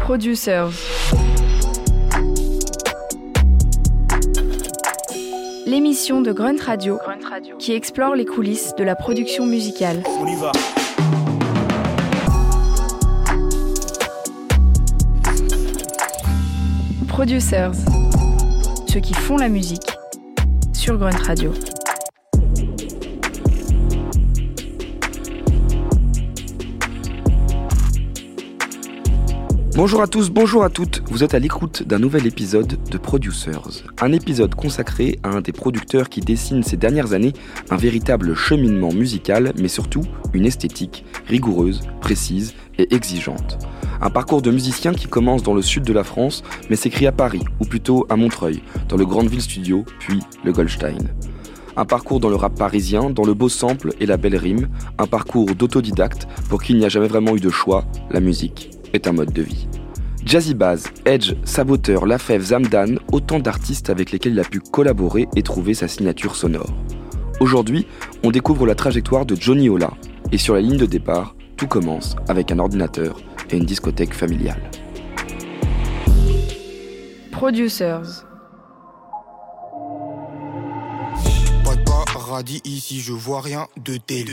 Producers. L'émission de Grunt Radio qui explore les coulisses de la production musicale. On y va. Producers. Ceux qui font la musique sur Grunt Radio. Bonjour à tous, bonjour à toutes. Vous êtes à l'écoute d'un nouvel épisode de Producers. Un épisode consacré à un des producteurs qui dessine ces dernières années un véritable cheminement musical, mais surtout une esthétique rigoureuse, précise et exigeante. Un parcours de musicien qui commence dans le sud de la France, mais s'écrit à Paris, ou plutôt à Montreuil, dans le Grandville Studio, puis le Goldstein. Un parcours dans le rap parisien, dans le beau sample et la belle rime, un parcours d'autodidacte pour qui il n'y a jamais vraiment eu de choix, la musique est un mode de vie. Jazzy Baz, Edge, Saboteur, Lafèvre, Zamdan, autant d'artistes avec lesquels il a pu collaborer et trouver sa signature sonore. Aujourd'hui, on découvre la trajectoire de Johnny Ola, et sur la ligne de départ, tout commence avec un ordinateur et une discothèque familiale. Producers. Pas de paradis ici, je vois rien de tel.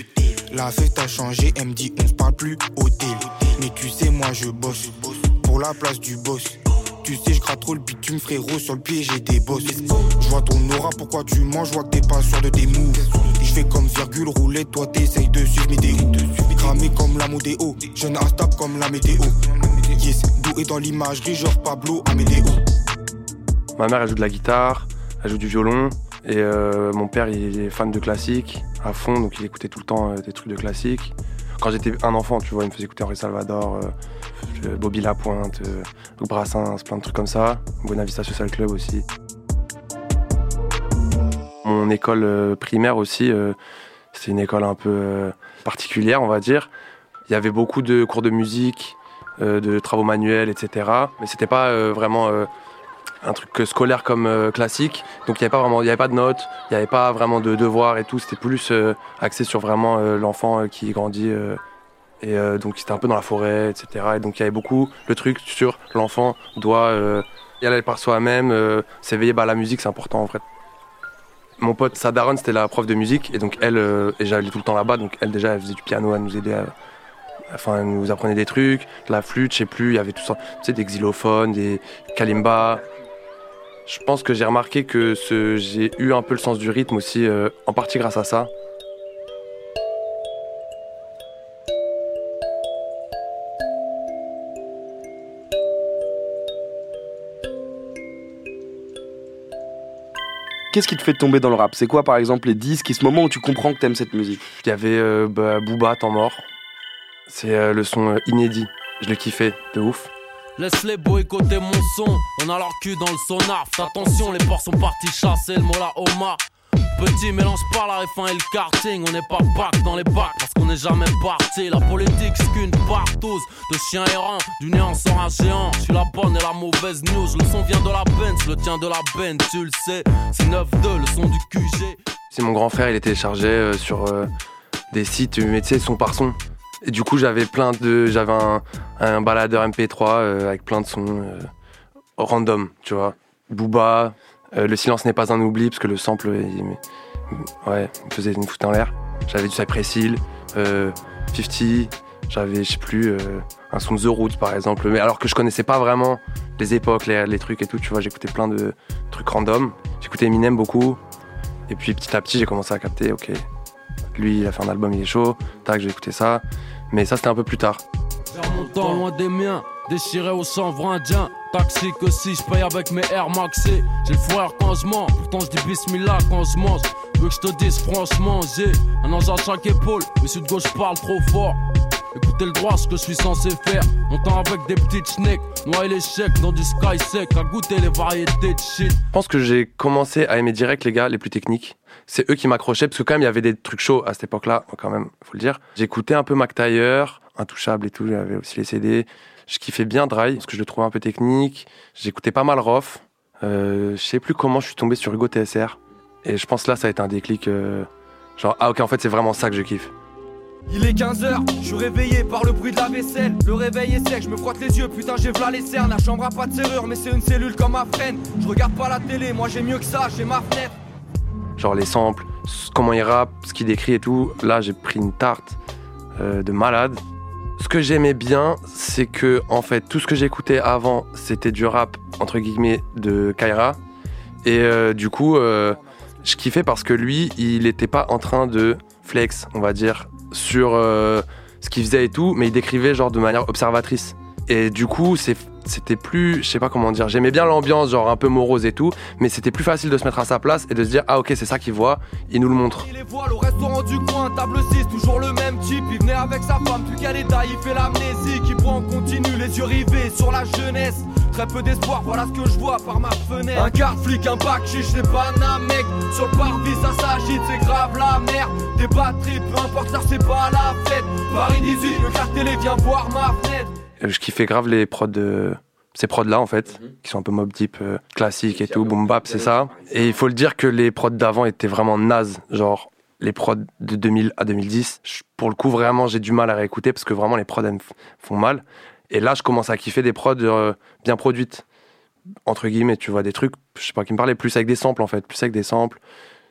La fête a changé, elle me dit on se parle plus hôtel. Mais tu sais, moi je bosse pour la place du boss. Tu sais, je gratte trop le bitume, frérot. Sur le pied, j'ai des bosses. Je vois ton aura, pourquoi tu mens? Je vois que t'es pas sûr de tes moves. Je fais comme virgule rouler, toi t'essayes de suivre mes déos. Cramé comme la modéo, jeune instable comme la météo. Yes, doué dans l'imagerie, genre Pablo Amédéo. Ma mère, elle joue de la guitare, elle joue du violon. Et euh, mon père, il est fan de classique à fond, donc il écoutait tout le temps euh, des trucs de classique. Quand j'étais un enfant, tu vois, il me faisait écouter Henri Salvador, euh, Bobby Lapointe, euh, Brassens, plein de trucs comme ça. Bonavista Social Club aussi. Mon école euh, primaire aussi, euh, c'est une école un peu particulière, on va dire. Il y avait beaucoup de cours de musique, de travaux manuels, etc. Mais c'était pas vraiment un truc scolaire comme euh, classique. Donc il n'y avait pas vraiment, il y avait pas de notes, il n'y avait pas vraiment de devoirs et tout. C'était plus euh, axé sur vraiment euh, l'enfant qui grandit. et donc c'était un peu dans la forêt, etc. Et donc il y avait beaucoup le truc sur l'enfant doit y aller par soi-même, s'éveiller. Bah la musique c'est important en fait. Mon pote Sadaron c'était la prof de musique et donc elle et j'allais tout le temps là-bas donc elle déjà elle faisait du piano, elle nous aidait à, Enfin, nous apprenait des trucs, de la flûte, je sais plus, il y avait tout ça, tu sais, des xylophones, des kalimbas. Je pense que j'ai remarqué que ce, j'ai eu un peu le sens du rythme aussi, euh, en partie grâce à ça. Qu'est-ce qui te fait tomber dans le rap? C'est quoi par exemple les disques et ce moment où tu comprends que t'aimes cette musique? Il y avait euh, bah, Booba, Temps mort. C'est euh, le son inédit. Je le kiffais de ouf. Laisse-les boycotter mon son, on a leur cul dans le sonar. Attention, les porcs sont partis chasser le mola Omar. Petit mélange pas la F1 et le karting, on n'est pas bac dans les bacs parce qu'on n'est jamais parti. La politique c'est qu'une partouze de chiens errants, du néant sort un géant. Je suis la bonne et la mauvaise news, le son vient de la Benz, le tien de la Benz, tu le sais. C'est 9-2, le son du QG. C'est mon grand frère, il était chargé euh, sur euh, des sites, mais tu son par son. Et du coup, j'avais plein de. J'avais un, baladeur MP3 euh, avec plein de sons euh, random, tu vois. Booba, euh, Le silence n'est pas un oubli, parce que le sample, ouais, il faisait une foute en l'air. J'avais du Cypress Hill, euh, 50, j'avais, je sais plus, un son The Roots par exemple. Mais alors que je connaissais pas vraiment les époques, les, les trucs et tout, tu vois, j'écoutais plein de trucs random. J'écoutais Eminem beaucoup. Et puis petit à petit, j'ai commencé à capter, ok, lui, il a fait un album, il est chaud, tac, j'ai écouté ça. Mais ça, c'était un peu plus tard. Vers mon temps loin des miens, déchiré au chanvre indien. Taxi que si je paye avec mes Air Maxi. J'ai le foire quand je mens, pourtant je dis bismillah quand je mange. Veux que je te dise franchement, j'ai un ange à chaque épaule, mais celui de gauche parle trop fort. Écoutez le droit, ce que je suis censé faire. Montant avec des petites snakes, noyer l'échec dans du sky sec, à goûter les variétés de shit. Je pense que j'ai commencé à aimer direct les gars les plus techniques. C'est eux qui m'accrochaient, parce que quand même, il y avait des trucs chauds à cette époque-là, quand même, faut le dire. J'écoutais un peu Mac Intouchable et tout, j'avais aussi les CD. Je kiffais bien Dry, parce que je le trouvais un peu technique. J'écoutais pas mal Roth. Euh, je sais plus comment je suis tombé sur Hugo TSR. Et je pense là, ça a été un déclic. euh, genre, ah ok, en fait, c'est vraiment ça que je kiffe. Il est 15h, je suis réveillé par le bruit de la vaisselle. Le réveil est sec, je me frotte les yeux, putain j'ai v'là les cernes. La chambre a pas de serrure, mais c'est une cellule comme ma freine. Je regarde pas la télé, moi j'ai mieux que ça, j'ai ma fenêtre. Genre les samples, comment il rappe, ce qu'il décrit et tout. Là, j'ai pris une tarte euh, de malade. Ce que j'aimais bien, c'est que en fait, tout ce que j'écoutais avant, c'était du rap entre guillemets de Kaira. Et euh, du coup, euh, je kiffais parce que lui, il n'était pas en train de flex, on va dire, sur ce qu'il faisait et tout, mais il décrivait genre de manière observatrice. Et du coup, c'était plus, je sais pas comment dire, j'aimais bien l'ambiance, genre un peu morose et tout, mais c'était plus facile de se mettre à sa place et de se dire, ah ok, c'est ça qu'il voit, il nous le montre. Il les voit, le restaurant du coin, table 6, toujours le même type. Il venait avec sa femme, plus est taille, il fait l'amnésie. Qui boit en continu, les yeux rivés sur la jeunesse. Très peu d'espoir, voilà ce que je vois par ma fenêtre. Un quart flic, un bac chiche, c'est pas un mec. Sur le parvis, ça s'agite, c'est grave la merde. Des batteries, peu importe, ça c'est pas la fête. Paris 18, le quart télé, viens voir ma fenêtre. Je kiffais grave les prods de ces prods là en fait, qui sont un peu mob deep euh, classique et tout, boom bap, c'est ça. Et il faut le dire que les prods d'avant étaient vraiment nazes, genre les prods de 2000 à 2010. je- pour le coup, vraiment, j'ai du mal à réécouter parce que vraiment les prods elles me font mal. Et là, je commence à kiffer des prods euh, bien produites, entre guillemets, tu vois, des trucs, je sais pas, qui me parlaient plus avec des samples en fait, plus avec des samples.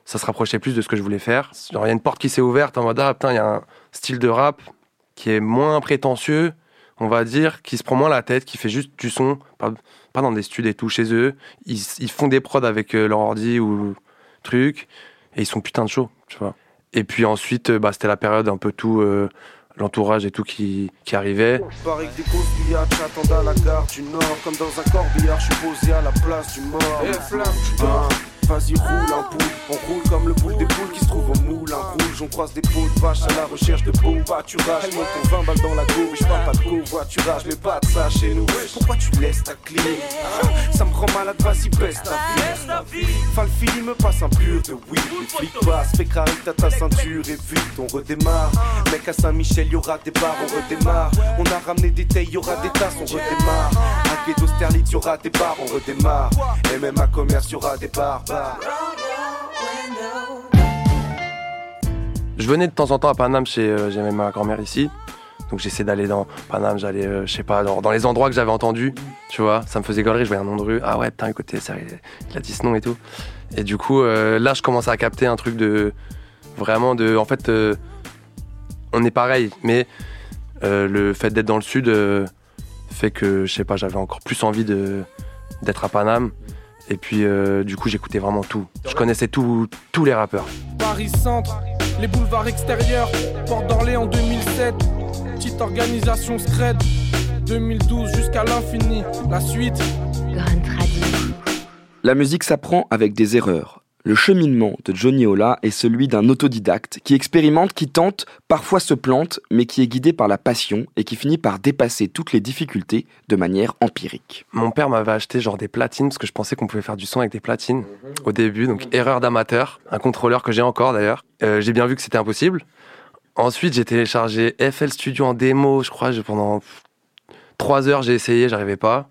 Ça se rapprochait plus de ce que je voulais faire. Genre, il y a une porte qui s'est ouverte en mode, ah putain, il y a un style de rap qui est moins prétentieux, on va dire, qui se prend moins la tête, qui fait juste du son, pas, pas dans des studs et tout chez eux. Ils, ils font des prods avec euh, leur ordi ou truc, et ils sont putain de chauds, tu vois. Et puis ensuite, euh, bah, c'était la période un peu tout, euh, l'entourage et tout qui, qui arrivait. Pareil que des courbillards t'attendent à la gare du Nord Comme dans un corbillard, je suis posé à la place du mort flamme, tu dors. Vas-y roule un boule, on roule comme le boule des poules qui se trouve au moulin rouge. On croise des pots de vache à la recherche de beaux pâturages. Monte pour 20 balles dans la je parle pas de covoiturage. Mais pas de ça chez nous, pourquoi tu laisses ta clé? Ça me rend malade, vas-y baisse ta vie. Film me passe un pur de weed. Les flics passent, fais carré t'as ta ceinture et vite on redémarre. Mec à Saint-Michel y'aura des bars, on redémarre. On a ramené des tailles, y'aura des tasses, on redémarre Des on redémarre Et même des bars. Je venais de temps en temps à Paname chez euh, j'avais ma grand-mère ici. Donc j'essaie d'aller dans Paname, j'allais, euh, je sais pas, dans, les endroits que j'avais entendus, tu vois. Ça me faisait gaulerie, je voyais un nom de rue. Ah ouais, putain, écoutez, ça, il, a dit ce nom et tout. Et du coup, euh, là, je commence à capter un truc de. Vraiment de. En fait, euh, on est pareil, mais le fait d'être dans le sud fait que, je sais pas, j'avais encore plus envie de, d'être à Paname. Et puis, euh, du coup, j'écoutais vraiment tout. Je connaissais tout, tous les rappeurs. Paris Centre, les boulevards extérieurs, Port d'Orléans 2007, petite organisation Scred, 2012 jusqu'à l'infini, la suite. La musique s'apprend avec des erreurs. Le cheminement de Johnny Ola est celui d'un autodidacte qui expérimente, qui tente, parfois se plante, mais qui est guidé par la passion et qui finit par dépasser toutes les difficultés de manière empirique. Mon père m'avait acheté genre des platines parce que je pensais qu'on pouvait faire du son avec des platines au début, donc erreur d'amateur, un contrôleur que j'ai encore d'ailleurs. Euh, j'ai bien vu que c'était impossible. Ensuite, j'ai téléchargé FL Studio en démo, je crois, pendant trois heures j'ai essayé, j'arrivais pas.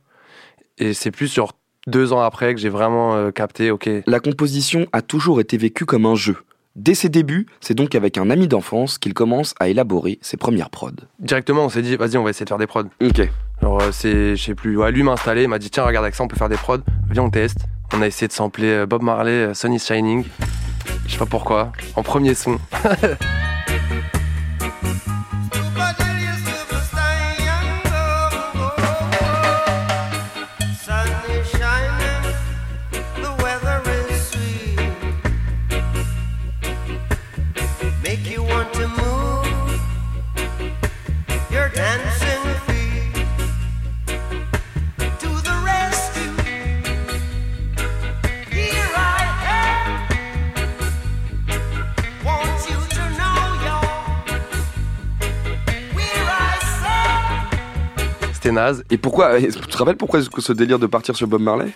Et c'est plus sur deux ans après que j'ai vraiment euh, capté, ok, La composition a toujours été vécue comme un jeu. Dès ses débuts, c'est donc avec un ami d'enfance qu'il commence à élaborer ses premières prods. directement on s'est dit, vas-y, on va essayer de faire des prods. Ok. Genre, euh, c'est, je sais plus, ouais, lui m'a installé, il m'a dit, tiens, regarde avec ça, on peut faire des prods, viens, on teste. On a essayé de sampler euh, Bob Marley, Sun is Shining. Je sais pas pourquoi, en premier son. C'était naze. Et pourquoi Tu te rappelles pourquoi ce- délire de partir sur Bob Marley?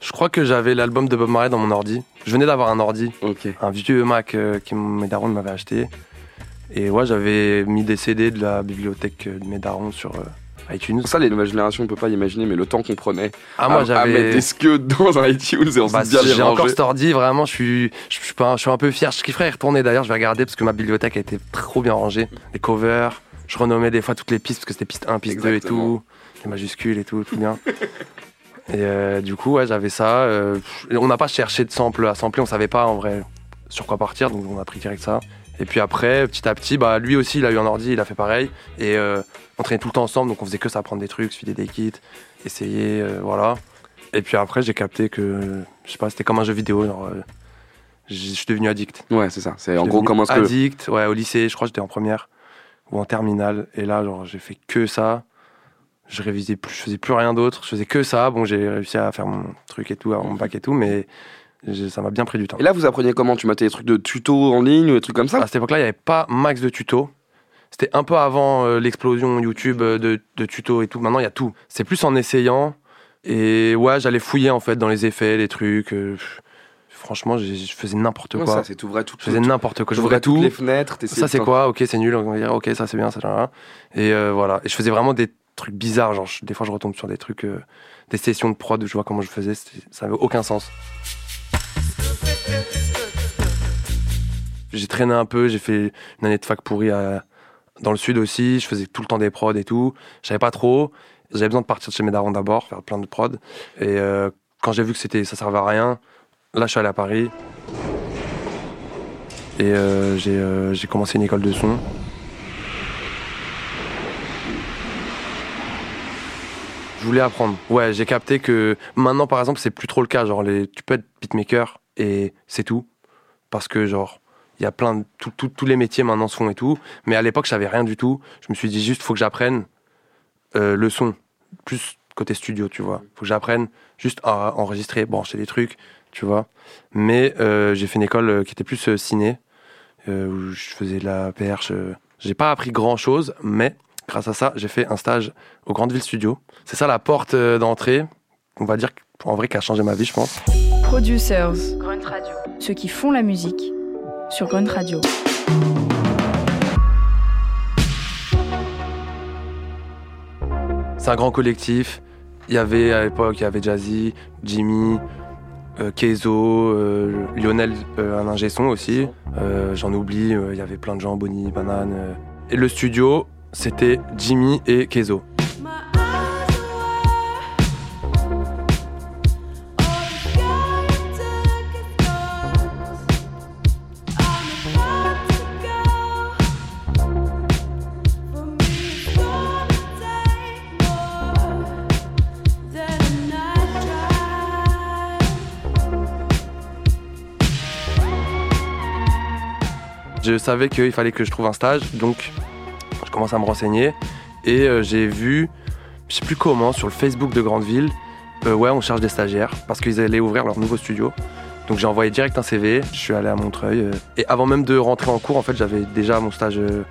Je crois que j'avais l'album de Bob Marley dans mon ordi. Je venais d'avoir un ordi, un vieux Mac euh, que mes darons m'avaient acheté. Et ouais, j'avais mis des CD de la bibliothèque euh, de mes darons sur, euh, iTunes. Ça, les nouvelles générations, on peut pas imaginer, mais le temps qu'on prenait Ah, moi, à, à j'avais- mettre des skeux dans un iTunes et on Bah, s'est bien j'ai encore cet ordi, vraiment, je suis, je, pas- je suis un peu fier. Je kifferais y retourner d'ailleurs, je vais regarder parce que ma bibliothèque a été trop bien rangée. Les covers, je renommais des fois toutes les pistes parce que c'était piste 1, piste 2 et Exactement. tout. Les majuscules et tout, tout bien. et euh, du coup, ouais, j'avais ça. euh, on n'a pas cherché de sample à sampler, on savait pas en vrai sur quoi partir, donc on a pris direct ça. Et puis après, petit à petit, bah, lui aussi, il a eu un ordi, il a fait pareil. Et euh, on traînait tout le temps ensemble, donc on faisait que ça, prendre des trucs, se filer des kits, essayer, euh, voilà. Et puis après, j'ai capté que, je sais pas, c'était comme un jeu vidéo. genre, euh, je suis devenu addict. Ouais, c'est ça. C'est en gros comment est-ce que. Addict, ouais, au lycée, je crois j'étais en première ou en terminale. Et là, genre, j'ai fait que ça. Je révisais plus, je faisais plus rien d'autre. Je faisais que ça. Bon, j'ai réussi à faire mon truc et tout, à mon bac et tout, mais ça m'a bien pris du temps. Et là, vous appreniez comment? Tu matais des trucs de tutos en ligne ou des trucs comme ça? À cette époque-là, il n'y avait pas max de tutos. C'était un peu avant euh, l'explosion YouTube euh, de, de tutos et tout. Maintenant, il y a tout. C'est plus en essayant. Et ouais, j'allais fouiller en fait dans les effets, les trucs. euh, pff, franchement, je faisais n'importe quoi. ça, c'est tout vrai, tout. je faisais n'importe quoi. Je J'ouvrais voulais tout. les fenêtres. Ça c'est quoi Ok, c'est nul. On va dire ok, ça c'est bien, ça là, là. Et euh, voilà. Et je faisais vraiment des trucs bizarres. Genre, je- des fois, je retombe sur des trucs, euh, des sessions de prod où je vois comment je faisais. Ça n'avait aucun sens. J'ai traîné un peu. J'ai fait une année de fac pourrie à- dans le sud aussi. Je faisais tout le temps des prods et tout. Je savais pas trop. J'avais besoin de partir de chez mes darons d'abord, faire plein de prods. Et euh, quand j'ai vu que c'était, ça servait à rien, là, je suis allé à Paris. Et euh, j'ai euh, j'ai commencé une école de son. Je voulais apprendre. Ouais, j'ai capté que maintenant, par exemple, c'est plus trop le cas. Genre, tu peux être beatmaker et c'est tout. Parce que, genre, il y a plein de. tous les métiers maintenant se font et tout. Mais à l'époque, je savais rien du tout. Je me suis dit juste, faut que j'apprenne euh, le son. Plus côté studio, tu vois. Faut que j'apprenne juste à enregistrer, brancher des trucs, tu vois. Mais euh, j'ai fait une école euh, qui était plus euh, ciné, euh, où je faisais de la perche. euh. J'ai pas appris grand chose, mais grâce à ça, j'ai fait un stage au Grandville Studio. C'est ça la porte euh, d'entrée, on va dire, en vrai, qui a changé ma vie, je pense. Producers, ceux qui font la musique sur Grunt Radio. C'est un grand collectif. Il y avait à l'époque, il y avait Jazzy, Jimmy, Kezo, euh, Lionel, euh, un ingé aussi. Euh, J'en oublie, euh, il y avait plein de gens, Bonnie, Banane. euh. Et le studio, c'était Jimmy et Kezo. Je savais qu'il fallait que je trouve un stage, donc je commence à me renseigner. Et euh, j'ai vu, je sais plus comment, sur le Facebook de Grandeville, euh, ouais, on cherche des stagiaires parce qu'ils allaient ouvrir leur nouveau studio. Donc j'ai envoyé direct un CV, je suis allé à Montreuil. euh, et avant même de rentrer en cours, en fait, j'avais déjà mon stage. euh,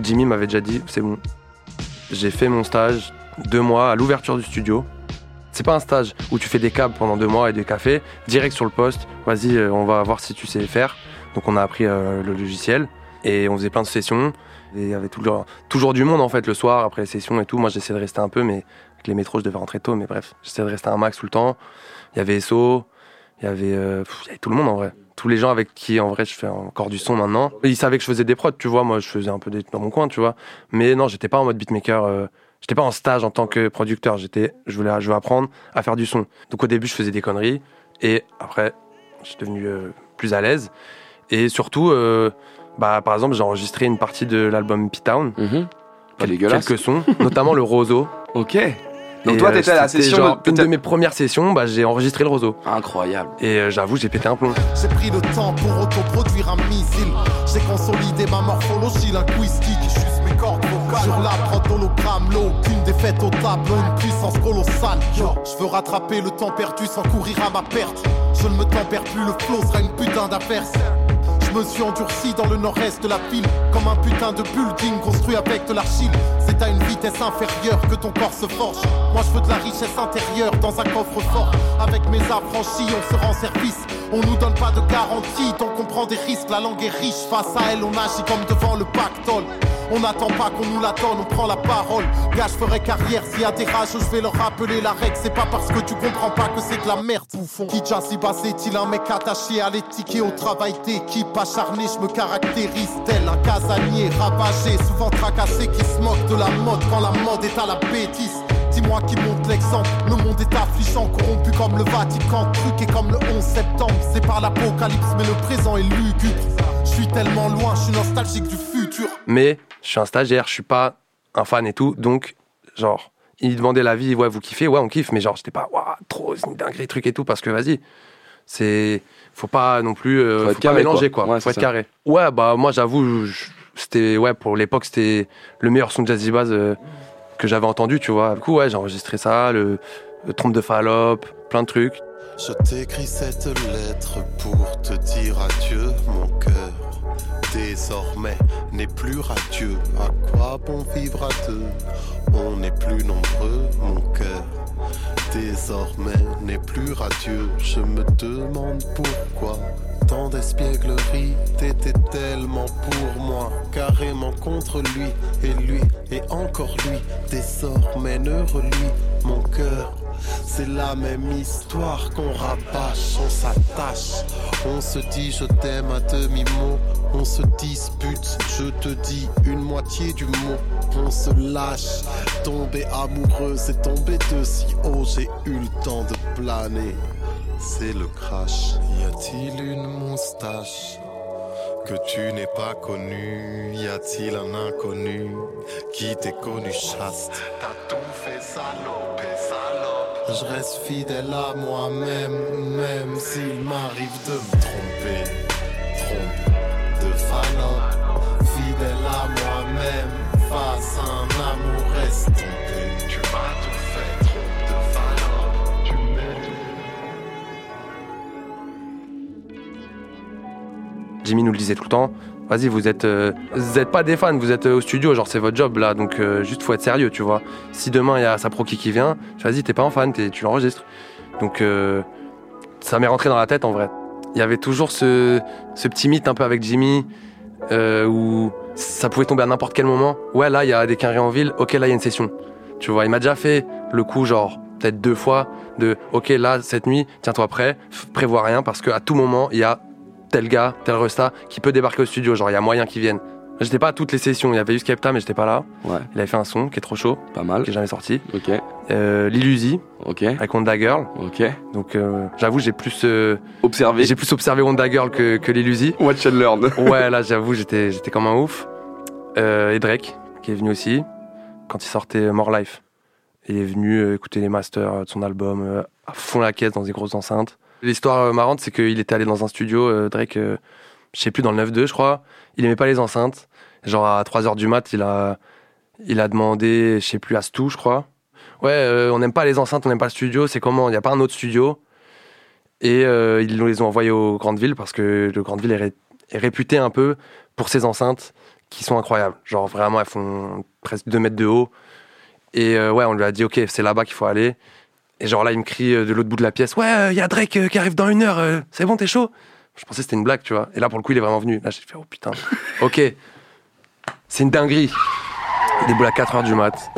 Jimmy m'avait déjà dit, c'est bon. J'ai fait mon stage deux mois à l'ouverture du studio. C'est pas un stage où tu fais des câbles pendant deux mois et des cafés, direct sur le poste. Vas-y, on va voir si tu sais faire. Donc on a appris euh, le logiciel et on faisait plein de sessions. Il y avait toujours, toujours du monde en fait le soir après les sessions et tout. Moi j'essayais de rester un peu, mais avec les métros je devais rentrer tôt. Mais bref, j'essayais de rester un max tout le temps. Il y avait SO, il y avait, euh, il y avait tout le monde en vrai. Tous les gens avec qui en vrai je fais encore du son maintenant. Ils savaient que je faisais des prods, tu vois. Moi je faisais un peu des, dans mon coin, tu vois. Mais non, j'étais pas en mode beatmaker. euh, J'étais pas en stage en tant que producteur. J'étais, je voulais, je voulais apprendre à faire du son. Donc au début je faisais des conneries et après je suis devenu plus à l'aise. Et surtout, euh, bah, par exemple, j'ai enregistré une partie de l'album P-Town. Mhm. Pas Quel- dégueulasse. Quelques sons, notamment le roseau. Ok. Donc Et, toi, euh, t'étais à la c'était session genre de- une de mes premières sessions, bah, j'ai enregistré le roseau. Incroyable. Et euh, j'avoue, j'ai pété un plomb. J'ai pris le temps pour autoproduire un missile. J'ai consolidé ma morphologie linguistique. Juste mes cordes vocales. Sur la prod hologramme, l'eau, aucune défaite au tableau, une puissance colossale. Yo, je veux rattraper le temps perdu sans courir à ma perte. Je ne me tempère plus, le flow sera une putain d'inverse. Je me endurci dans le nord-est de la ville Comme un putain de building construit avec de l'argile. C'est à une vitesse inférieure que ton corps se forge. Moi je veux de la richesse intérieure dans un coffre fort Avec mes affranchis on se rend service On nous donne pas de garantie, donc on prend des risques. La langue est riche, face à elle, on agit comme devant le pactole. On n'attend pas qu'on nous la donne, on prend la parole. Gars, je ferai carrière s'il y a des rages, je vais leur rappeler la règle. C'est pas parce que tu comprends pas que c'est de la merde, bouffon. Bas est-il un mec attaché à l'éthique et au travail d'équipe Acharné, je me caractérise tel un casanier ravagé, souvent tracassé qui se moque de la mode quand la mode est à la bêtise. Dis-moi qui monte l'exemple. Le monde est affligeant, corrompu comme le Vatican. Truqué comme le 11 septembre. C'est pas l'apocalypse, mais le présent est lugubre. Je suis tellement loin, je suis nostalgique du futur. Mais je suis un stagiaire, je suis pas un fan et tout. Donc, genre, il demandait l'avis, ouais, vous kiffez, ouais, on kiffe. Mais genre, j'étais pas, waouh, trop, c'est une dinguerie, truc et tout. Parce que vas-y, c'est. Faut pas non plus. euh, Faut faut être pas carré, mélanger, quoi. quoi. Ouais, faut c'est être ça. carré. Ouais, bah, moi, j'avoue, c'était. Ouais, pour l'époque, c'était le meilleur son de Jazzy Bass euh, que j'avais entendu, tu vois. Du coup, ouais, j'ai enregistré ça, le, trompe de Fallope, plein de trucs. Je t'écris cette lettre pour te dire adieu. Désormais n'est plus radieux. À quoi bon vivre à deux? On n'est plus nombreux, mon cœur. Désormais n'est plus radieux. Je me demande pourquoi. Tant d'espièglerie, t'étais tellement pour moi, carrément contre lui, et lui, et encore lui, désormais ne relie mon cœur. C'est la même histoire qu'on rabâche, on s'attache, on se dit je t'aime à demi-mot, dispute, je te dis une moitié du mot, on se lâche, tomber amoureux, c'est tomber de si haut, j'ai eu le temps de planer, c'est le crash. Y a-t-il une moustache que tu n'es pas connu Y a-t-il un inconnu qui t'est connu? Chaste. T'as tout fait salope, salope. Je reste fidèle à moi-même, même s'il m'arrive de me tromper. Jimmy nous le disait tout le temps. Vas-y, vous êtes, euh, vous êtes pas des fans, vous êtes euh, au studio, genre c'est votre job là, donc euh, juste faut être sérieux, tu vois. Si demain il y a sa proki qui vient, vas-y, t'es pas un fan, tu l'enregistres. Donc ça m'est rentré dans la tête en vrai. Il y avait toujours ce, ce petit mythe un peu avec Jimmy où ça pouvait tomber à n'importe quel moment. Ouais, là il y a des quinries en ville, ok, là il y a une session. Tu vois, il m'a déjà fait le coup, genre peut-être deux fois, de ok, là cette nuit, tiens-toi prêt, prévois rien parce qu'à tout moment il y a tel gars, tel resta qui peut débarquer au studio, genre il y a moyen qu'il vienne. J'étais pas à toutes les sessions, il y avait eu Skepta mais j'étais pas là. Ouais, Il avait fait un son qui est trop chaud, pas mal. qui est jamais sorti. Ok, Euh, Lil Uzi ok, avec Wanda Girl. ok. Donc euh, j'avoue j'ai plus euh, Observez. j'ai plus observé Wanda Girl que, que Lil Uzi. Watch and learn. Ouais là j'avoue j'étais j'étais comme un ouf. Euh, et Drake qui est venu aussi quand il sortait More Life. Il est venu écouter les masters de son album à fond la caisse dans des grosses enceintes. L'histoire euh, marrante c'est qu'il était allé dans un studio euh, Drake euh, je sais plus dans le 9-2 je crois. Il aimait pas les enceintes. Genre à 3h du mat il a il a demandé je sais plus à Stu je crois. Ouais on n'aime pas les enceintes on n'aime pas le studio c'est comment? Il n'y a pas un autre studio et ils nous les ont envoyés aux grandes villes parce que le grande ville est, ré- est réputé un peu pour ses enceintes qui sont incroyables. Genre vraiment, elles font presque 2 mètres de haut. Et ouais, on lui a dit, ok, c'est là-bas qu'il faut aller. Et genre là, il me crie euh, de l'autre bout de la pièce, ouais, il y a Drake euh, qui arrive dans une heure, euh, c'est bon, t'es chaud? Je pensais que c'était une blague, tu vois. Et là, pour le coup, il est vraiment venu. Là, j'ai fait, oh putain, ok, c'est une dinguerie. Il déboule à 4 heures du mat.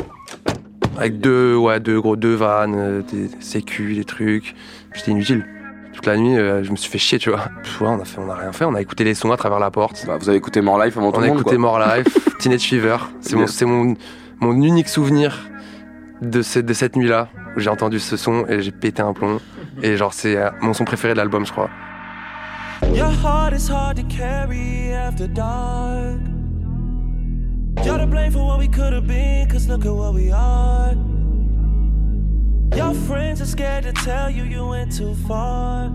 Avec deux, ouais, deux gros, deux vannes, euh, des sécu, des trucs. J'étais inutile. Toute la nuit, euh, je me suis fait chier, tu vois. Pff, ouais, on a fait, on a rien fait. On a écouté les sons à travers la porte. Bah, vous avez écouté More Life avant tout On a écouté quoi. More Life, Teenage Fever. C'est mon, mon, mon unique souvenir de, ce- de cette nuit-là où j'ai entendu ce son et j'ai pété un plomb. Et genre, c'est euh, mon son préféré de l'album, je crois. Your heart is hard to carry after dark. You're to blame for what we could have been, cause look at what we are. Your friends are scared to tell you you went too far.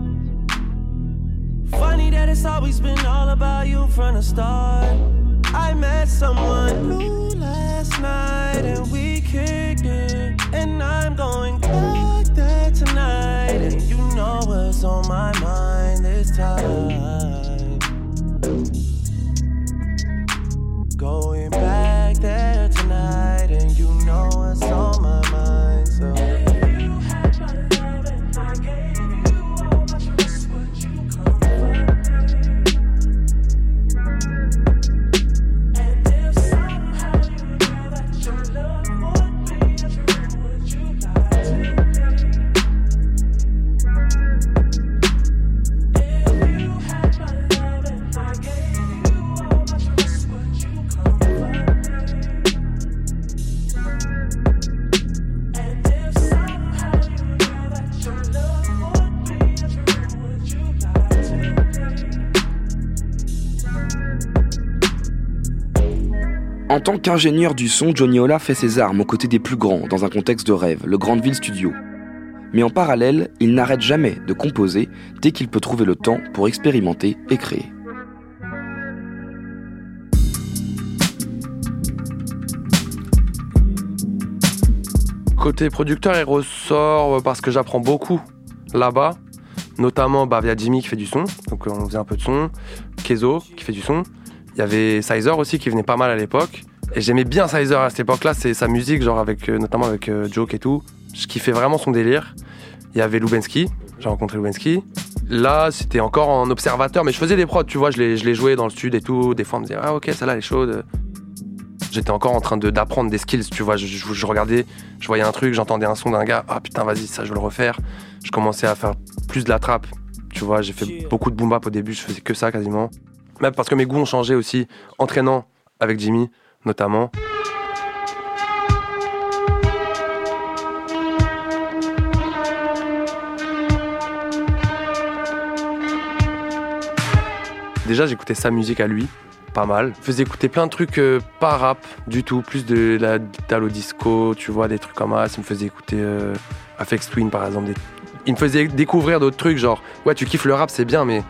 Funny that it's always been all about you from the start. I met someone new last night and we kicked it. And I'm going back there tonight. And you know what's on my mind this time. Going back there tonight. And you know what's on En tant qu'ingénieur du son, Johnny Ola fait ses armes aux côtés des plus grands dans un contexte de rêve, le Grandville Studio. Mais en parallèle, il n'arrête jamais de composer dès qu'il peut trouver le temps pour expérimenter et créer. Côté producteur, il ressort parce que j'apprends beaucoup là-bas, notamment bah, via Jimmy qui fait du son, donc on faisait un peu de son, Kezo qui fait du son, il y avait Sizer aussi qui venait pas mal à l'époque, et j'aimais bien Sizer à cette époque-là, c'est sa musique, genre avec, euh, notamment avec euh, Joke et tout, je kiffais vraiment son délire. Il y avait Lubensky, j'ai rencontré Lubensky. Là, c'était encore en observateur, mais je faisais des prods, tu vois, je les, je les jouais dans le stud et tout, des fois on me disait, ah ok, celle-là elle est chaude. J'étais encore en train de- d'apprendre des skills, tu vois. Je, je- je regardais, je voyais un truc, j'entendais un son d'un gars. Ah putain, vas-y, ça, je veux le refaire. Je commençais à faire plus de la trappe, tu vois. J'ai fait beaucoup de boom bap au début, je faisais que ça quasiment. Même parce que mes goûts ont changé aussi, entraînant avec Jimmy, notamment. Déjà, j'écoutais sa musique à lui, pas mal. Je faisais écouter plein de trucs euh, pas rap du tout, plus de la d'Italo disco, tu vois, des trucs comme ça. Il me faisait écouter euh, Afex Twin par exemple. des- Il me faisait découvrir d'autres trucs, genre, ouais, tu kiffes le rap, c'est bien, mais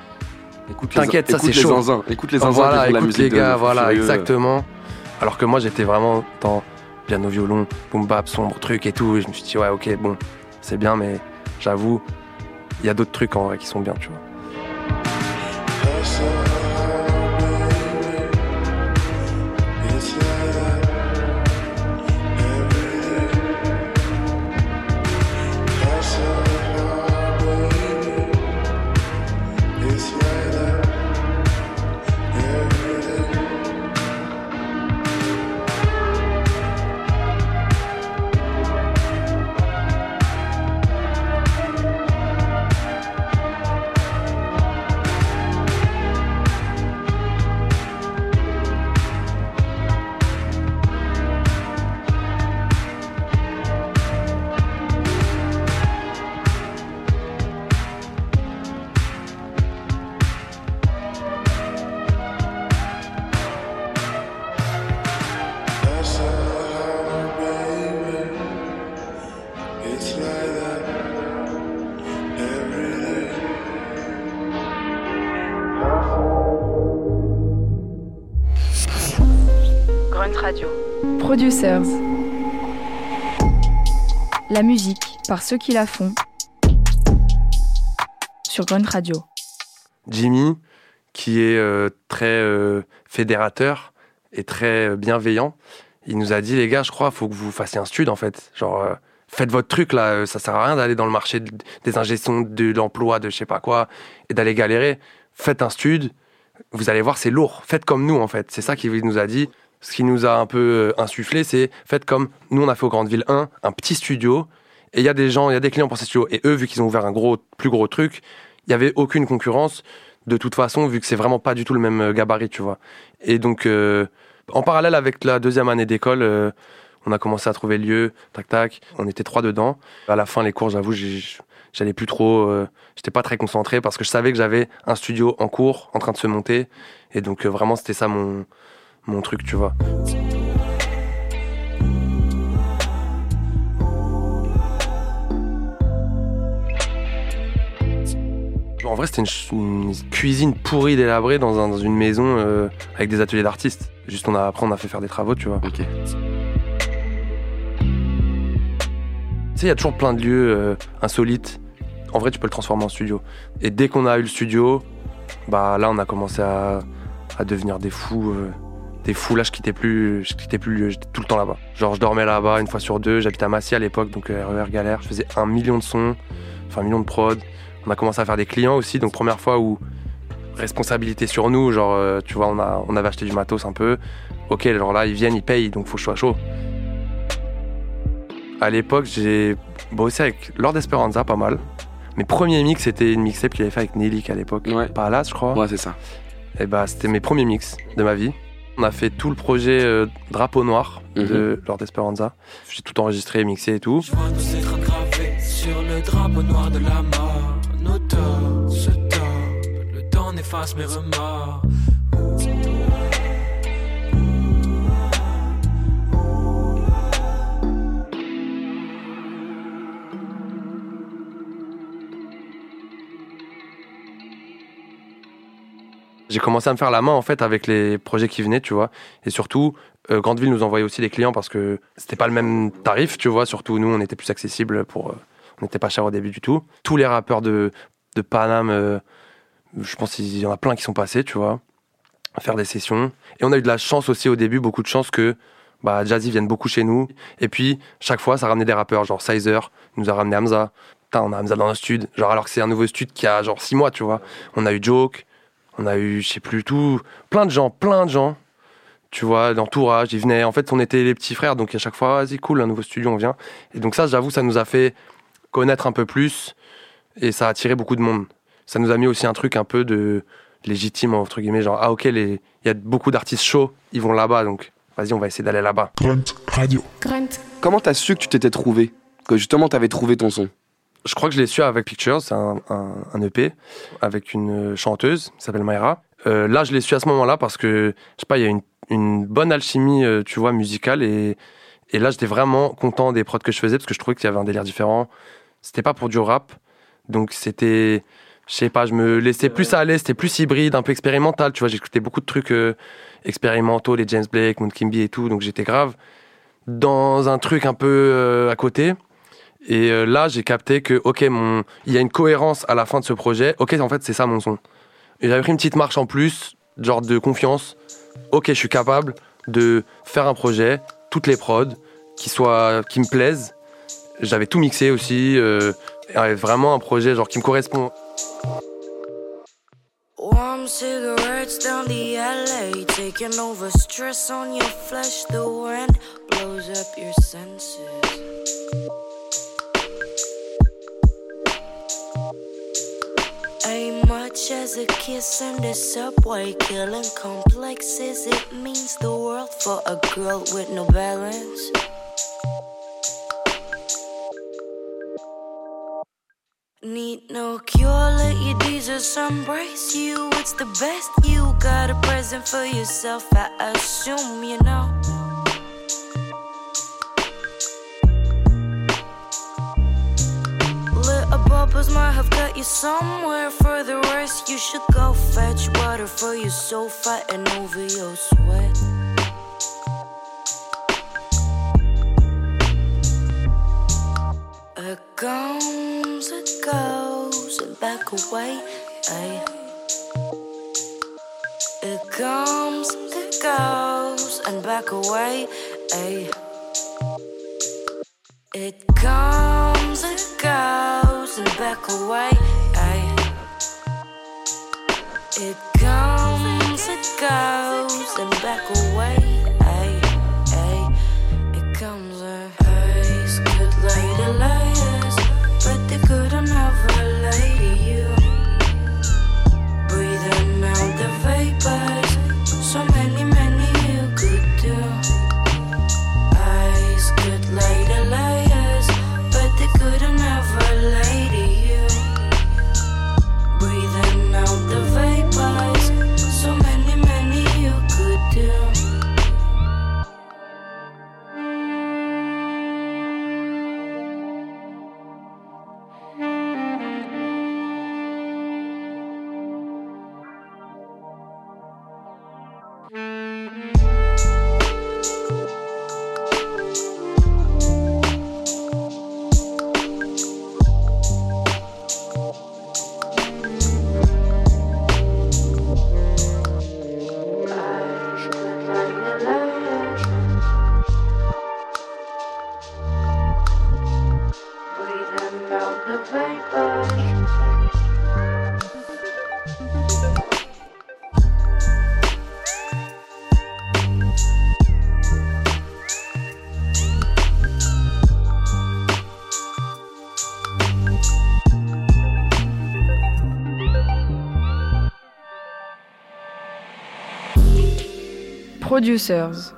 t'inquiète, ça écoute c'est les chaud. zinzins, écoute les zinzins Voilà, font la écoute musique les gars, voilà, exactement. Alors que moi, j'étais vraiment dans piano violon, boom bap, sombre truc et tout. Et je me suis dit, ouais, ok, bon, c'est bien, mais j'avoue, il y a d'autres trucs en vrai qui sont bien, tu vois. Producers. La musique par ceux qui la font. Sur Grunt Radio. Jimmy, qui est euh, très euh, fédérateur et très euh, bienveillant, il nous a dit les gars, je crois, faut que vous fassiez un stud en fait. Genre, faites votre truc là, ça sert à rien d'aller dans le marché de- des ingestions de l'emploi, de je sais pas quoi, et d'aller galérer. Faites un stud, vous allez voir, c'est lourd. Faites comme nous en fait. C'est ça qu'il nous a dit. Ce qui nous a un peu euh, insufflé, c'est faites comme nous on a fait au Grande Ville 1, un petit studio. Et il y a des gens, il y a des clients pour ces studios. Et eux, vu qu'ils ont ouvert un gros, plus gros truc, il y avait aucune concurrence de toute façon, vu que c'est vraiment pas du tout le même euh, gabarit, tu vois. Et donc, euh, en parallèle avec la deuxième année d'école, on a commencé à trouver lieu, tac tac. On était trois dedans. À la fin, les cours, j'avoue, j'allais plus trop. euh, J'étais pas très concentré parce que je savais que j'avais un studio en cours, en train de se monter. Et donc, vraiment, c'était ça mon, mon truc, tu vois. En vrai, c'était une, cuisine pourrie, délabrée dans, un- dans une maison euh, avec des ateliers d'artistes. Juste, on a, après, on a fait faire des travaux, tu vois. Ok. Tu sais, il y a toujours plein de lieux euh, insolites. En vrai, tu peux le transformer en studio. Et dès qu'on a eu le studio, bah là, on a commencé à, à devenir des fous. euh, des fous. Là, je quittais plus, je quittais plus. J'étais tout le temps là-bas. Genre, je dormais là-bas une fois sur deux. J'habitais à Massy à l'époque, donc euh, RER galère. Je faisais un million de sons, enfin un million de prod. On a commencé à faire des clients aussi. Donc, première fois où responsabilité sur nous. Genre, euh, tu vois, on, a, on avait acheté du matos un peu. Ok, genre là, ils viennent, ils payent, donc faut que je sois chaud. À l'époque, j'ai bossé avec Lord Esperanza pas mal. Mes premiers mix, c'était une mixtape qu'il avait fait avec Nelik à l'époque. Pas Alas, je crois. Ouais, c'est ça. Et bah, c'était mes premiers mix de ma vie. On a fait tout le projet euh, Drapeau Noir de Lord Esperanza. J'ai tout enregistré, mixé et tout. Je vois tous ces trains gravés sur le drapeau noir de la mort. Nos torts se tordent, le temps n'efface mes remords. J'ai commencé à me faire la main en fait avec les projets qui venaient, tu vois. Et surtout, euh, Grandeville nous envoyait aussi des clients parce que c'était pas le même tarif, tu vois. Surtout nous, on était plus accessible pour. euh, on n'était pas cher au début du tout. Tous les rappeurs de, de Paname, euh, je pense qu'il y en a plein qui sont passés, tu vois, à faire des sessions. Et on a eu de la chance aussi au début, beaucoup de chance que bah, Jazzy vienne beaucoup chez nous. Et puis, chaque fois, ça ramenait des rappeurs, genre Sizer, nous a ramené Hamza. Putain, on a Hamza dans notre stud. Genre, alors que c'est un nouveau stud qui a genre 6 mois, tu vois. On a eu Joke, on a eu, je sais plus, tout. Plein de gens, plein de gens. Tu vois, l'entourage, ils venaient. En fait, on était les petits frères, donc à chaque fois, vas-y, cool, un nouveau studio, on vient. Et donc, ça, j'avoue, ça nous a fait connaître un peu plus et ça a attiré beaucoup de monde. Ça nous a mis aussi un truc un peu de légitime, entre guillemets, genre, ah, ok, il y a beaucoup d'artistes chauds, ils vont là-bas, donc vas-y, on va essayer d'aller là-bas. Grunt Radio. Comment t'as su que tu t'étais trouvé? Que justement t'avais trouvé ton son? Je crois que je l'ai su avec Pictures, c'est un, EP, avec une chanteuse qui s'appelle Mayra. Euh, là, je l'ai su à ce moment-là parce que, je sais pas, il y a une, bonne alchimie, euh, tu vois, musicale. Et, et là, j'étais vraiment content des prods que je faisais parce que je trouvais qu'il y avait un délire différent. C'était pas pour du rap. Donc, c'était, je sais pas, je me laissais plus aller, c'était plus hybride, un peu expérimental. Tu vois, j'écoutais beaucoup de trucs euh, expérimentaux, les James Blake, Moon Kimby et tout. Donc, j'étais grave dans un truc un peu à côté. Et euh, là, j'ai capté que, ok, mon... il y a une cohérence à la fin de ce projet. Ok, en fait, c'est ça mon son. Et j'avais pris une petite marche en plus, genre de confiance. Ok, je suis capable de faire un projet, toutes les prods, qui, soient, qui me plaisent. J'avais tout mixé aussi. euh, vraiment un projet genre qui me correspond. Warm cigarettes down the taking over stress on your flesh. The wind blows up your senses. Ain't much as a kiss in the subway, killing complexes. It means the world for a girl with no balance. Need no cure, let your Jesus embrace you. It's the best you got a present for yourself, I assume, you know. Have got you somewhere. For the rest, you should go fetch water for your soul, fighting over your sweat. It comes, it goes, and back away. Ay. It comes, it goes, and back away. Ay. It comes, it and back away. Ay. It comes, it goes, and back away. Ay, ay. It comes and could lay the layers, but they couldn't have relate to you. Breathing out the vapors, Producers.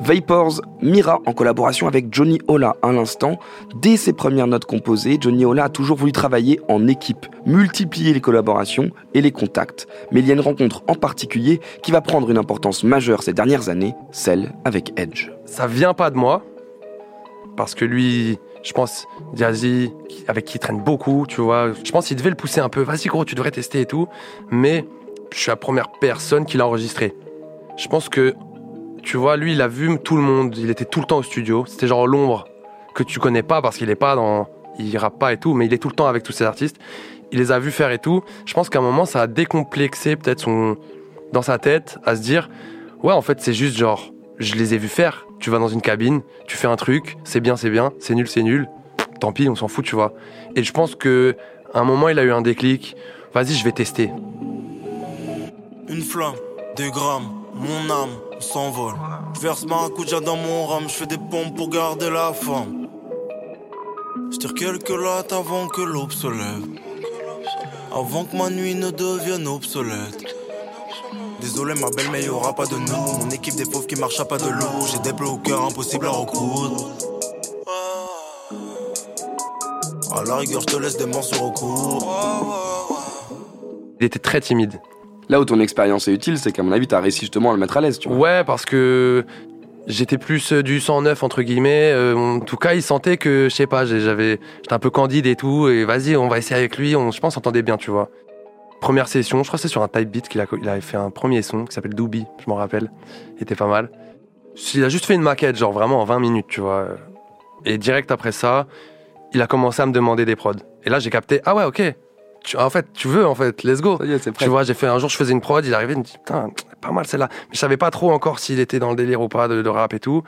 Vapors, Mira en collaboration avec Johnny Ola à l'instant. Dès ses premières notes composées, Johnny Ola a toujours voulu travailler en équipe, multiplier les collaborations et les contacts. Mais il y a une rencontre en particulier qui va prendre une importance majeure ces dernières années, celle avec Edge. Ça vient pas de moi. Parce que lui, je pense, Diazy, qui- avec qui il traîne beaucoup, tu vois, je pense qu'il devait le pousser un peu. Vas-y, gros, tu devrais tester et tout. Mais je suis la première personne qui l'a enregistré. Je pense que, tu vois, lui, il a vu tout le monde. Il était tout le temps au studio. C'était genre l'ombre que tu connais pas parce qu'il est pas dans. Il rappe pas et tout, mais il est tout le temps avec tous ces artistes. Il les a vus faire et tout. Je pense qu'à un moment, ça a décomplexé peut-être son. dans sa tête, à se dire Ouais, en fait, c'est juste genre, je les ai vus faire. Tu vas dans une cabine, tu fais un truc, c'est bien, c'est bien, c'est nul, c'est nul. Tant pis, on s'en fout, tu vois. Et je pense que à un moment, il a eu un déclic. Vas-y, je vais tester. Une flamme, des grammes, mon âme s'envole. Je verse maracuja dans mon rhum, je fais des pompes pour garder la forme. Je tire quelques lattes avant que l'aube se lève. Avant que ma nuit ne devienne obsolète. Désolé ma belle mais y'aura pas de nous Mon équipe des pauvres qui marche à pas de loup J'ai des bleus au cœur impossible à recoudre À la rigueur je te laisse des morceaux au cours Il était très timide. Là où ton expérience est utile, c'est qu'à mon avis, t'as réussi justement à le mettre à l'aise, tu vois. Ouais, parce que j'étais plus euh, du 109 entre guillemets. Euh, en tout cas, il sentait que, je sais pas, j'avais, j'étais un peu candide et tout. Et vas-y, on va essayer avec lui. On, je pense, on s'entendait bien, tu vois. Première session, je crois que c'est sur un type beat qu'il a, il avait fait un premier son qui s'appelle Doobie, je m'en rappelle. Il était pas mal. Il a juste fait une maquette, genre vraiment en 20 minutes, tu vois. Et direct après ça, il a commencé à me demander des prods. Et là, j'ai capté, ah ouais, ok. Tu- en fait, tu veux, en fait, let's go. Tu vois, j'ai fait un jour, je faisais une prod, il est arrivé, il me dit, putain, pas mal celle-là. Mais je savais pas trop encore s'il était dans le délire ou pas de, de rap et tout.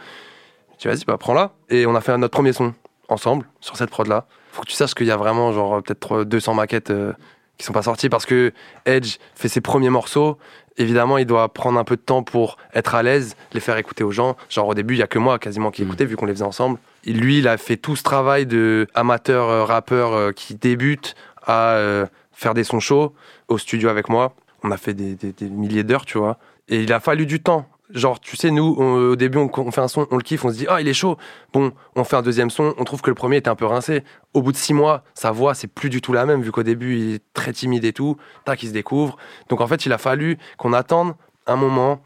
Je dis, vas-y, bah, prends-la. Et on a fait notre premier son ensemble sur cette prod-là. Faut que tu saches qu'il y a vraiment, genre, peut-être 200 maquettes euh, qui sont pas sorties parce que Edge fait ses premiers morceaux. Évidemment, il doit prendre un peu de temps pour être à l'aise, les faire écouter aux gens. Genre, au début, il y a que moi quasiment qui écoutais vu qu'on les faisait ensemble. Et lui, il a fait tout ce travail de amateur euh, rappeur euh, qui débute à euh, faire des sons chauds au studio avec moi. On a fait des, des- des milliers d'heures, tu vois. Et il a fallu du temps. Genre, tu sais, nous, on- au début, on, on fait un son, on le kiffe, on se dit, ah, il est chaud. Bon, on fait un deuxième son, on trouve que le premier était un peu rincé. Au bout de six mois, sa voix, c'est plus du tout la même, vu qu'au début, il est très timide et tout. Tac, il se découvre. Donc, en fait, il a fallu qu'on attende un moment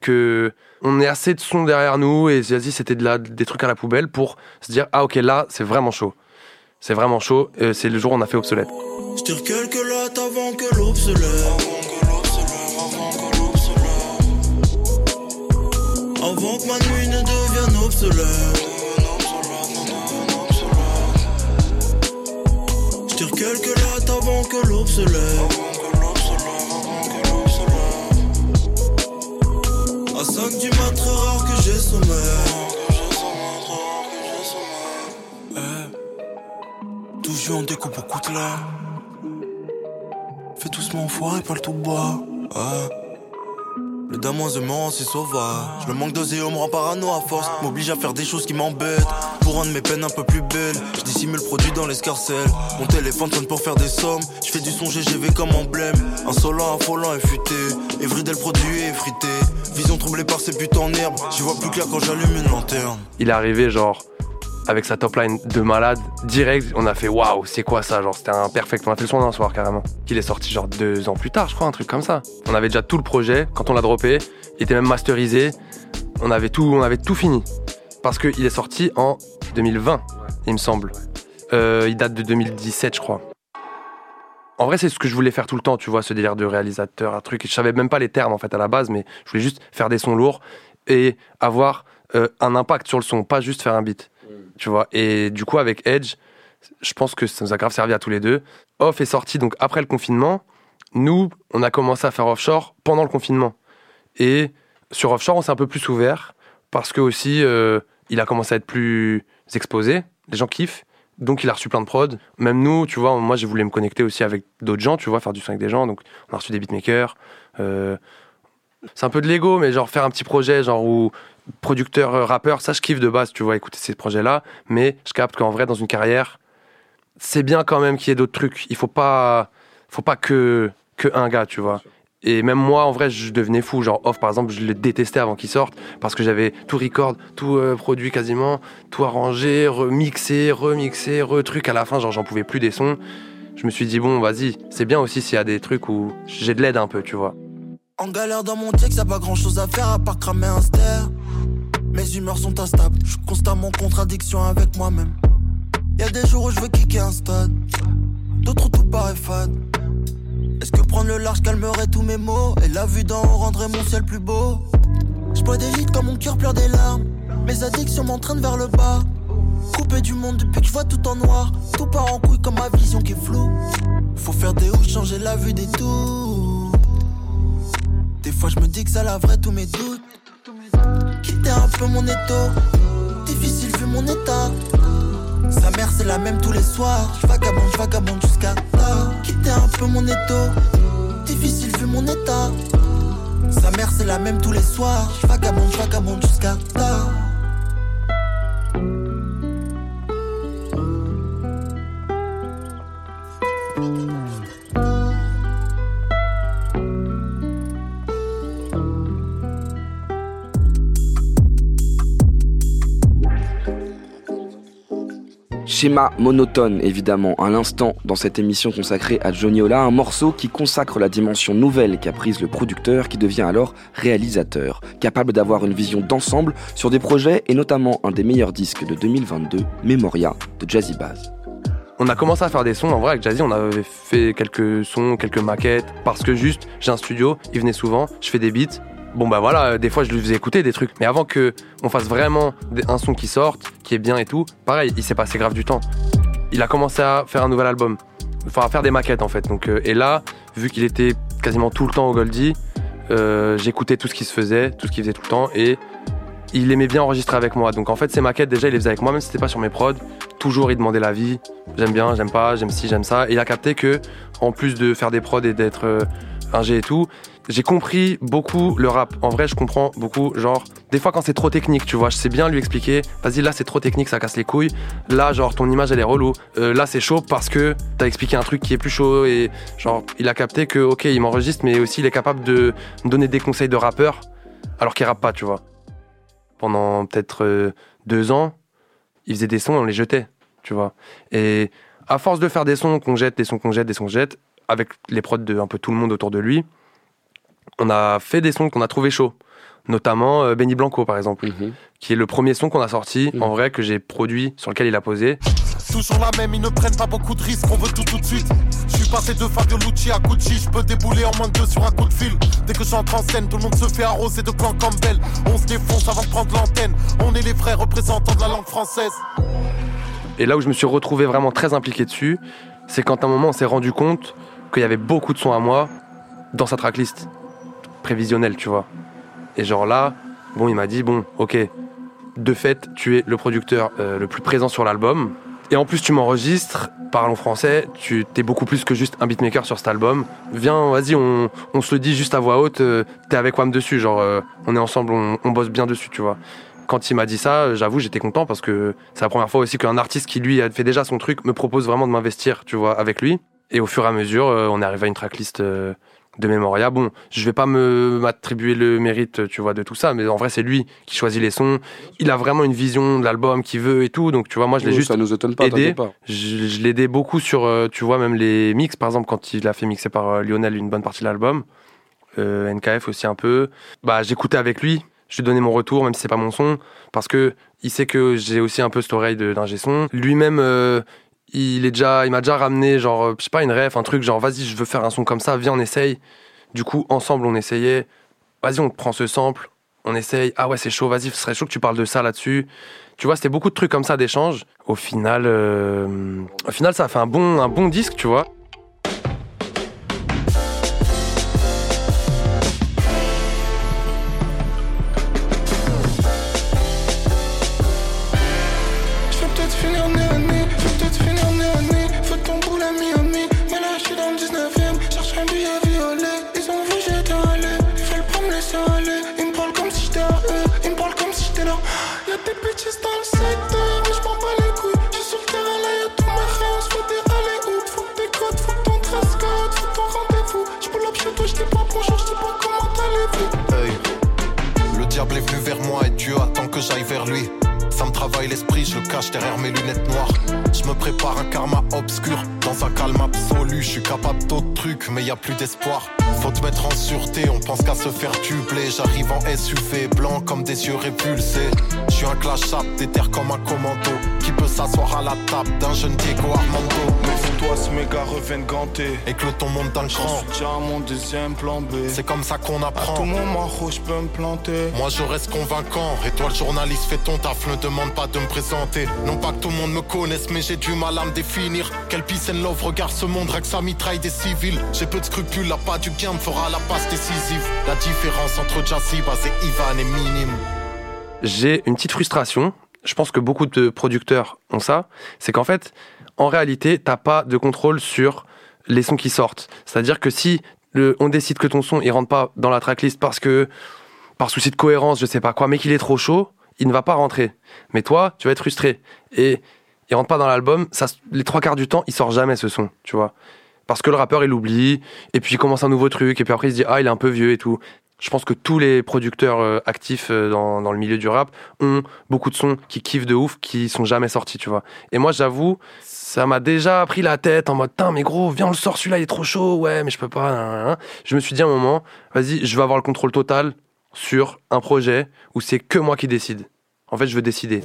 que on ait assez de sons derrière nous et vas-y, c'était des trucs à la poubelle pour se dire, ah, ok, là, c'est vraiment chaud. C'est vraiment chaud. Euh, c'est le jour où on a fait obsolète. Je tire quelques avant que ma nuit ne devienne obsolète. Je tire quelques lattes avant que l'aube se lève. À 5 du mat, très rare que j'ai sommeil. Eh, Toujours on découpe au coutelas. Fais doucement enfoiré, pas le tout bois. Ouais. Le damoisement c'est sauvage. Le manque d'osé me rend parano à force. M'oblige à faire des choses qui m'embêtent. Pour rendre mes peines un peu plus belles. Je dissimule le produit dans l'escarcelle. Mon téléphone sonne pour faire des sommes. Je fais du son GGV comme emblème. Insolent, affolant et futé. Le produit est frité. Vision troublée par ces buts en herbe. J'y vois plus clair quand j'allume une lanterne. il est arrivé genre avec sa top line de malade direct on a fait waouh c'est quoi ça genre c'était un perfect on a fait le son d'un soir carrément. Qu'il est sorti genre deux ans plus tard je crois un truc comme ça. On avait déjà tout le projet quand on l'a droppé il était même masterisé on avait tout on avait tout fini. Parce qu'il est sorti en 2020 il me semble. Euh, il date de 2017 je crois. En vrai, c'est ce que je voulais faire tout le temps, tu vois, ce délire de réalisateur, un truc. Je savais même pas les termes en fait à la base, mais je voulais juste faire des sons lourds et avoir euh, un impact sur le son, pas juste faire un beat, tu vois. Et du coup, avec Edge, je pense que ça nous a grave servi à tous les deux. Off est sorti donc après le confinement. Nous, on a commencé à faire offshore pendant le confinement. Et sur offshore, on s'est un peu plus ouvert parce que aussi, euh, il a commencé à être plus exposé. Les gens kiffent. Donc il a reçu plein de prod. Même nous, tu vois, moi j'ai voulu me connecter aussi avec d'autres gens, tu vois, faire du son avec des gens. Donc on a reçu des beatmakers. Euh, c'est un peu de l'ego, mais genre faire un petit projet, genre où producteur, euh, rappeur, ça je kiffe de base, tu vois, écouter ces projets-là. Mais je capte qu'en vrai, dans une carrière, c'est bien quand même qu'il y ait d'autres trucs. Il faut pas, faut pas que, que un gars, tu vois. Et même moi, en vrai, je devenais fou. Genre, Off, par exemple, je le détestais avant qu'il sorte parce que j'avais tout record, tout euh, produit quasiment, tout arrangé, remixé, remixé, retruc. À la fin, genre, j'en pouvais plus des sons. Je me suis dit, bon, vas-y, c'est bien aussi s'il y a des trucs où j'ai de l'aide un peu, tu vois. En galère dans mon texte, y'a pas grand chose à faire à part cramer un. Mes humeurs sont instables, je suis constamment en contradiction avec moi-même. Y a des jours où je veux kicker un stade, d'autres où tout paraît fade. Est-ce que prendre le large calmerait tous mes maux? Et la vue d'en haut rendrait mon ciel plus beau. Je bois des hits quand mon cœur pleure des larmes. Mes addictions m'entraînent vers le bas. Coupé du monde depuis que je vois tout en noir. Tout part en couille comme ma vision qui est floue. Faut faire des hauts, changer la vue des tours. Des fois je me dis que ça laverait tous mes doutes Quitter un peu mon étau Difficile vu mon état sa mère c'est la même tous les soirs. Je vagabonde, je vagabonde jusqu'à tard. Quitter un peu mon étau. Difficile vu mon état. Sa mère c'est la même tous les soirs. Je vagabonde, je vagabonde jusqu'à tard. Schéma monotone, évidemment, à l'instant dans cette émission consacrée à Johnny Ola, un morceau qui consacre la dimension nouvelle qu'a prise le producteur qui devient alors réalisateur, capable d'avoir une vision d'ensemble sur des projets et notamment un des meilleurs disques de 2022, Memoria de Jazzy Bass. On a commencé à faire des sons, en vrai avec Jazzy on avait fait quelques sons, quelques maquettes, parce que juste j'ai un studio, il venait souvent, je fais des beats, bon bah voilà, des fois je lui faisais écouter des trucs. Mais avant que on fasse vraiment un son qui sorte, qui est bien et tout, pareil, il s'est passé grave du temps. Il a commencé à faire un nouvel album, enfin à faire des maquettes en fait. Donc euh, et là, vu qu'il était quasiment tout le temps au Goldie, euh, j'écoutais tout ce qui se faisait, tout ce qu'il faisait tout le temps et il aimait bien enregistrer avec moi. Donc en fait, ces maquettes déjà, il les faisait avec moi, même si c'était pas sur mes prods. Toujours, il demandait l'avis. J'aime bien, j'aime pas, j'aime ci, j'aime ça. Et il a capté que, en plus de faire des prods et d'être euh, ingé et tout, j'ai compris beaucoup le rap. En vrai, je comprends beaucoup. Genre, des fois, quand c'est trop technique, tu vois, je sais bien lui expliquer. Vas-y, là, c'est trop technique, ça casse les couilles. Là, genre, ton image, elle est relou. Euh, là, c'est chaud parce que t'as expliqué un truc qui est plus chaud. Et genre, il a capté que, ok, il m'enregistre, mais aussi, il est capable de me donner des conseils de rappeur alors qu'il rappe pas, tu vois. Pendant peut-être euh, deux ans, il faisait des sons et on les jetait, tu vois. Et à force de faire des sons qu'on jette, des sons qu'on jette, des sons qu'on jette, avec les prods de un peu tout le monde autour de lui, on a fait des sons qu'on a trouvé chauds. Notamment euh, Benny Blanco, par exemple, Mhm. qui est le premier son qu'on a sorti, en vrai, que j'ai produit, sur lequel il a posé. Toujours la même, ils ne prennent pas beaucoup de risques, on veut tout tout de suite. Je suis passé de Fabio Lucci à Gucci, je peux débouler en moins de deux sur un coup de fil. Dès que j'entre en scène, tout le monde se fait arroser de clans Campbell. On se défonce avant de prendre l'antenne. On est les vrais représentants de la langue française. Et là où je me suis retrouvé vraiment très impliqué dessus, c'est quand à un moment on s'est rendu compte qu'il y avait beaucoup de sons à moi dans sa tracklist prévisionnelle, tu vois. Et genre là, bon, il m'a dit bon, ok, de fait, tu es le producteur euh, le plus présent sur l'album. Et en plus, tu m'enregistres, parlons français, tu t'es beaucoup plus que juste un beatmaker sur cet album. Viens, vas-y, on, se le dit juste à voix haute, euh, t'es avec Wam dessus, genre, euh, on est ensemble, on, on bosse bien dessus, tu vois. Quand il m'a dit ça, j'avoue, j'étais content parce que c'est la première fois aussi qu'un artiste qui, lui, a fait déjà son truc, me propose vraiment de m'investir, tu vois, avec lui. Et au fur et à mesure, euh, on est arrivé à une tracklist euh, de Memoria. Bon, je vais pas me m'attribuer le mérite, tu vois, de tout ça, mais en vrai, c'est lui qui choisit les sons. Il a vraiment une vision de l'album qu'il veut et tout. Donc, tu vois, moi, je l'ai Oui, juste ça nous étonne pas, aidé. pas. Je, je l'ai aidé beaucoup sur, euh, tu vois, même les mix, par exemple, quand il a fait mixer par Lionel une bonne partie de l'album. Euh, NKF aussi un peu. Bah, j'écoutais avec lui. Je lui donnais mon retour, même si c'est pas mon son, parce que il sait que j'ai aussi un peu cette oreille d'ingé son. Lui-même, euh, il est déjà, il m'a déjà ramené genre, euh, je sais pas, une ref, un truc genre, vas-y, je veux faire un son comme ça, viens, on essaye. Du coup, ensemble, on essayait. Vas-y, on prend ce sample, on essaye. Ah ouais, c'est chaud, vas-y, ce serait chaud que tu parles de ça là-dessus. Tu vois, c'était beaucoup de trucs comme ça d'échange. Au final, euh, au final, ça a fait bon, un bon disque, tu vois. Derrière mes lunettes noires. Je me prépare un karma obscur, dans un calme absolu. Je suis capable d'autres trucs, mais y a plus d'espoir. Faut te mettre en sûreté, on pense qu'à se faire tubler. J'arrive en SUV, blanc comme des yeux répulsés. Je suis un clash up, déter comme un commando. Qui peut s'asseoir à la table d'un jeune Diego Armando? Méfie-toi, ce méga reviennent ganté. Et que ton monde dans le à mon deuxième plan B. C'est comme ça qu'on apprend. À tout moment, je peux me planter. Moi je reste convaincant. Et toi, le journaliste, fais ton taf, ne demande pas de me présenter. Non pas que tout le monde me connaisse, mais j'ai du mal à me définir. Quel peace and love regarde ce monde, que ça mitraille des civils. J'ai peu de scrupules, là pas du gain me fera la passe décisive. La différence entre Jassiba et Ivan est minime. J'ai une petite frustration. Je pense que beaucoup de producteurs ont ça. C'est qu'en fait, en réalité, t'as pas de contrôle sur les sons qui sortent. C'est-à-dire que si on décide que ton son il rentre pas dans la tracklist parce que par souci de cohérence, je sais pas quoi, mais qu'il est trop chaud, il ne va pas rentrer. Mais toi, tu vas être frustré et il rentre pas dans l'album. Les trois quarts du temps, il sort jamais ce son, tu vois, parce que le rappeur il l'oublie et puis il commence un nouveau truc et puis après il se dit ah il est un peu vieux et tout. Je pense que tous les producteurs euh, actifs euh, dans, dans, le milieu du rap ont beaucoup de sons qui kiffent de ouf, qui sont jamais sortis, tu vois. Et moi, j'avoue, ça m'a déjà pris la tête en mode, Tain, mais gros, viens, on le sort celui-là, il est trop chaud, ouais, mais je peux pas. Je me suis dit à un moment, vas-y, je vais avoir le contrôle total sur un projet où c'est que moi qui décide. En fait, je veux décider.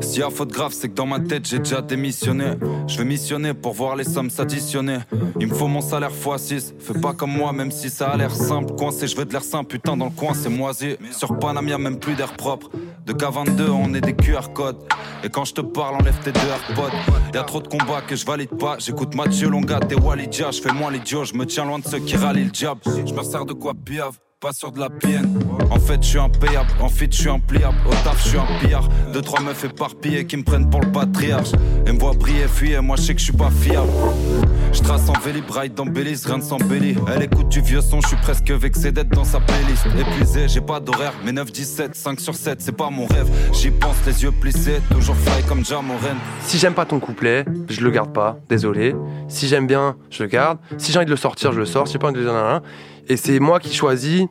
S'il y a faute grave, c'est que dans ma tête j'ai déjà démissionné. Je vais missionner pour voir les sommes s'additionner. Il me faut mon salaire x6. Fais pas comme moi, même si ça a l'air simple. Coincé, je veux de l'air simple, putain, dans le coin c'est moisi. Sur Panam, y'a même plus d'air propre. De K22, on est des QR codes. Et quand je te parle, enlève tes deux AirPods. Y'a trop de combats que je valide pas. J'écoute Mathieu Longa et Walidja. Je fais moins l'idiot, je me tiens loin de ceux qui rallient le diable. Je me sers de quoi piave pas sur de la pienne. En fait, je suis impayable, en fait, je suis impliable. Au taf, je suis un pillard. Deux, trois meufs éparpillées qui me prennent pour le patriarche. Et me voient briller, fuir, moi je sais que je suis pas fiable. Je trace en vélib, ride dans Belize, rien de s'embellit. Elle écoute du vieux son, je suis presque vexé d'être dans sa playlist. Épuisé, j'ai pas d'horaire, mais 9, 17, 5 sur 7, c'est pas mon rêve. J'y pense, les yeux plissés, toujours fly comme Jamoren. Si j'aime pas ton couplet, je le garde pas, désolé. Si j'aime bien, je le garde. Si j'ai envie de le sortir, je le sors. Si j'ai pas envie de le et c'est moi qui choisis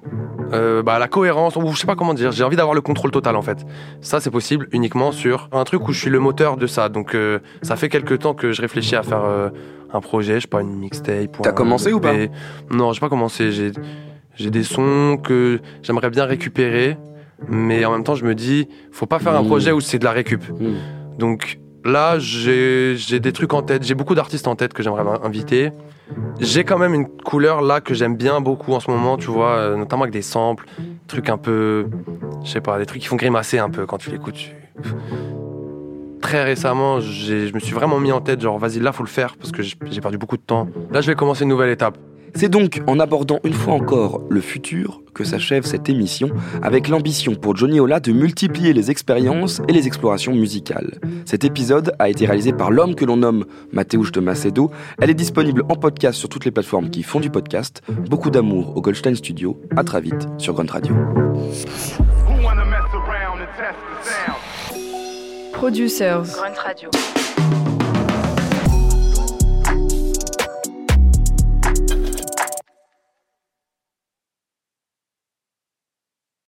euh, bah, la cohérence, ou je sais pas comment dire, j'ai envie d'avoir le contrôle total en fait. Ça c'est possible uniquement sur un truc où je suis le moteur de ça. Donc euh, ça fait quelques temps que je réfléchis à faire euh, un projet, je sais pas, une mixtape. T'as commencé ou pas Non, j'ai pas commencé. J'ai, j'ai des sons que j'aimerais bien récupérer, mais en même temps je me dis, faut pas faire un mmh. projet où c'est de la récup. Mmh. Donc là j'ai, des trucs en tête, j'ai beaucoup d'artistes en tête que j'aimerais inviter. J'ai quand même une couleur là que j'aime bien beaucoup en ce moment, tu vois, euh, notamment avec des samples, trucs un peu, je sais pas, des trucs qui font grimacer un peu quand tu l'écoutes. Très récemment, je me suis vraiment mis en tête, genre vas-y là faut le faire parce que j'ai perdu beaucoup de temps. Là je vais commencer une nouvelle étape. C'est donc en abordant une fois encore le futur que s'achève cette émission avec l'ambition pour Johnny Ola de multiplier les expériences et les explorations musicales. Cet épisode a été réalisé par l'homme que l'on nomme Mathéouche de Macedo. Elle est disponible en podcast sur toutes les plateformes qui font du podcast. Beaucoup d'amour au Goldstein Studio. À très vite sur Grunt Radio. Producers. Grunt Radio.